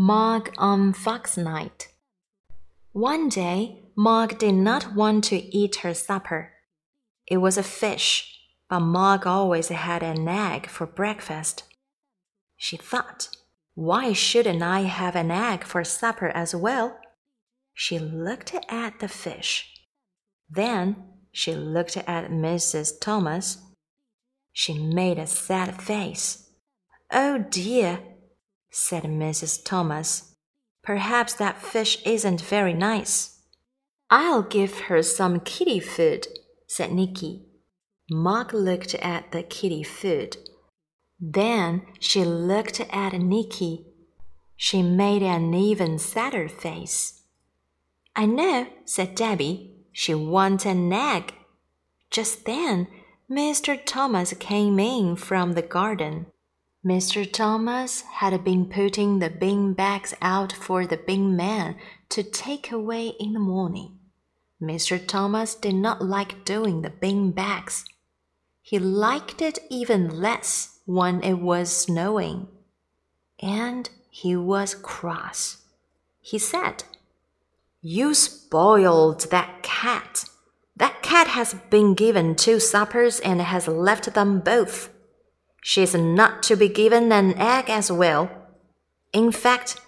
Mog on um, Fox Night. One day, Mog did not want to eat her supper. It was a fish, but Mog always had an egg for breakfast. She thought, why shouldn't I have an egg for supper as well? She looked at the fish. Then she looked at Mrs. Thomas. She made a sad face. Oh dear, said Mrs. Thomas. Perhaps that fish isn't very nice. I'll give her some kitty food, said Nicky. Mog looked at the kitty food. Then she looked at Nicky. She made an even sadder face. I know, said Debbie. She wants an egg. Just then, Mr. Thomas came in from the garden. Mr. Thomas had been putting the bean bags out for the bean man to take away in the morning. Mr. Thomas did not like doing the bean bags. He liked it even less when it was snowing. And he was cross. He said, You spoiled that cat. That cat has been given two suppers and has left them both. She is not to be given an egg as well. In fact,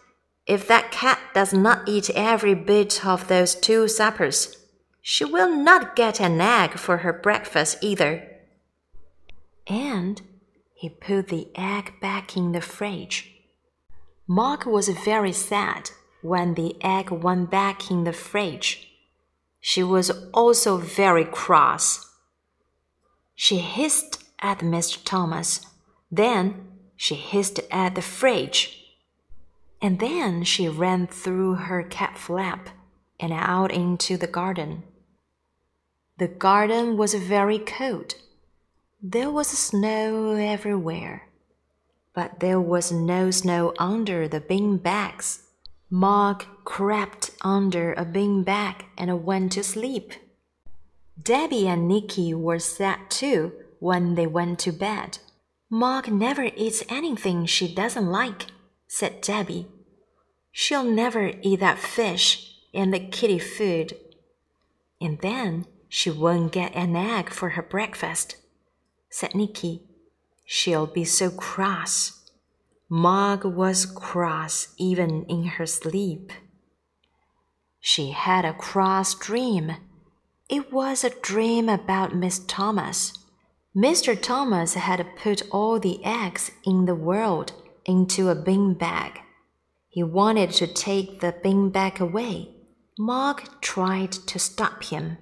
if that cat does not eat every bit of those two suppers, she will not get an egg for her breakfast either. And he put the egg back in the fridge. Mog was very sad when the egg went back in the fridge. She was also very cross. She hissed at Mr. Thomas. Then she hissed at the fridge. And then she ran through her cat flap and out into the garden. The garden was very cold. There was snow everywhere, but there was no snow under the bean bags. Mog crept under a bean bag and went to sleep. Debbie and Nicky were sad too when they went to bed. Mog never eats anything she doesn't like, said Debbie. She'll never eat that fish and the kitty food. And then she won't get an egg for her breakfast, said Nicky. She'll be so cross. Mog was cross even in her sleep. She had a cross dream. It was a dream about Miss Thomas. Mr. Thomas had put all the eggs in the world into a bean bag. He wanted to take the bean bag away. Mog tried to stop him.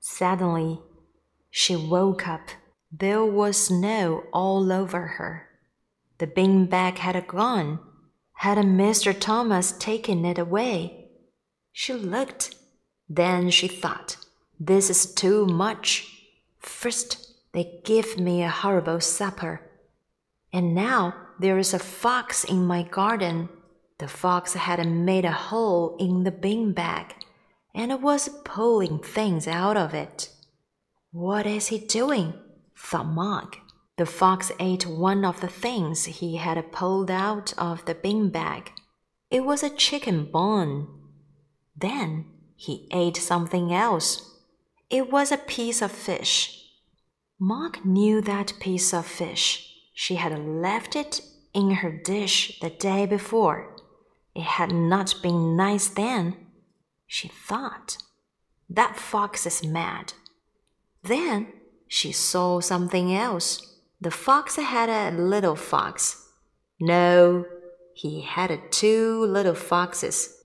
Suddenly, she woke up. There was snow all over her. The bean bag had gone. Had Mr. Thomas taken it away? She looked. Then she thought, This is too much. First, they give me a horrible supper. And now there is a fox in my garden. The fox had made a hole in the bean bag and was pulling things out of it. What is he doing? thought Mog. The fox ate one of the things he had pulled out of the bean bag. It was a chicken bone. Then he ate something else. It was a piece of fish. Mog knew that piece of fish. She had left it in her dish the day before. It had not been nice then. She thought, that fox is mad. Then she saw something else. The fox had a little fox. No, he had two little foxes.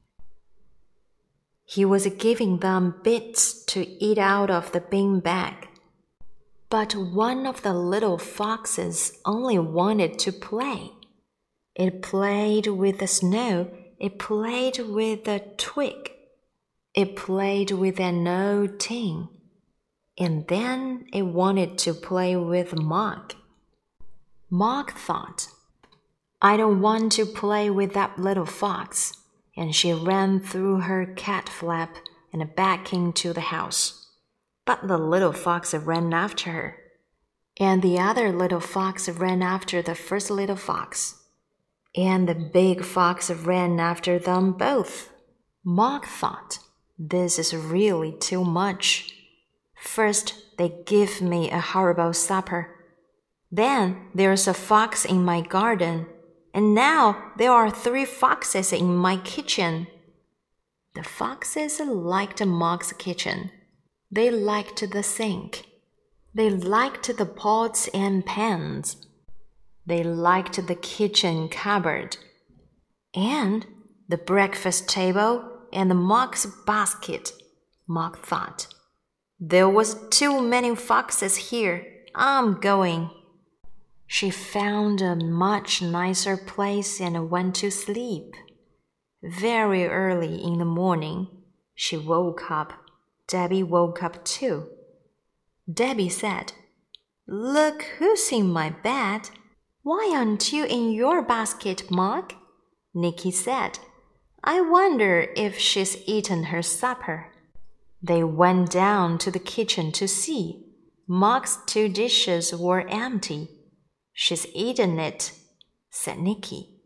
He was giving them bits to eat out of the bean bag. But one of the little foxes only wanted to play. It played with the snow, it played with a twig, it played with an old tin, and then it wanted to play with Mog. Mog thought, I don't want to play with that little fox, and she ran through her cat flap and back into the house. But the little fox ran after her, and the other little fox ran after the first little fox. and the big fox ran after them both. Mog thought, This is really too much. First, they give me a horrible supper. Then there's a fox in my garden, and now there are three foxes in my kitchen. The foxes liked Mog's kitchen. They liked the sink. They liked the pots and pans. They liked the kitchen cupboard. And the breakfast table and the Mog's basket, Mog thought. There was too many foxes here. I'm going. She found a much nicer place and went to sleep. Very early in the morning, she woke up. Debbie woke up too. Debbie said, Look who's in my bed. Why aren't you in your basket, Mog? Nicky said, I wonder if she's eaten her supper. They went down to the kitchen to see. Mog's two dishes were empty. She's eaten it, said Nicky.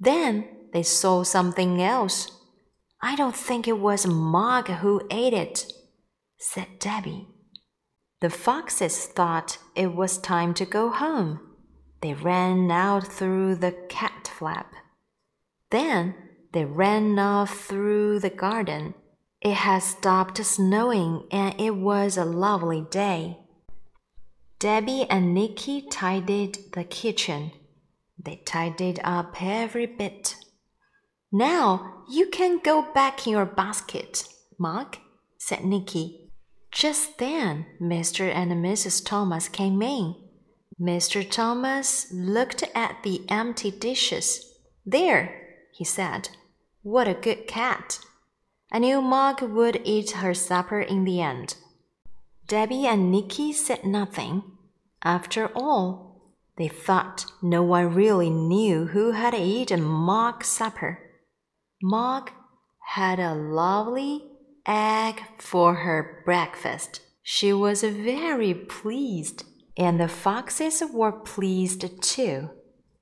Then they saw something else. I don't think it was Mog who ate it, said Debbie. The foxes thought it was time to go home. They ran out through the cat flap. Then they ran off through the garden. It had stopped snowing and it was a lovely day. Debbie and Nicky tidied the kitchen. They tidied up every bit. Now you can go back in your basket, Mog, said Nicky. Just then, Mr. and Mrs. Thomas came in. Mr. Thomas looked at the empty dishes. There, he said. What a good cat. I knew Mog would eat her supper in the end. Debbie and Nicky said nothing. After all, they thought no one really knew who had eaten Mog's supper. Mog had a lovely egg for her breakfast. She was very pleased, and the foxes were pleased too.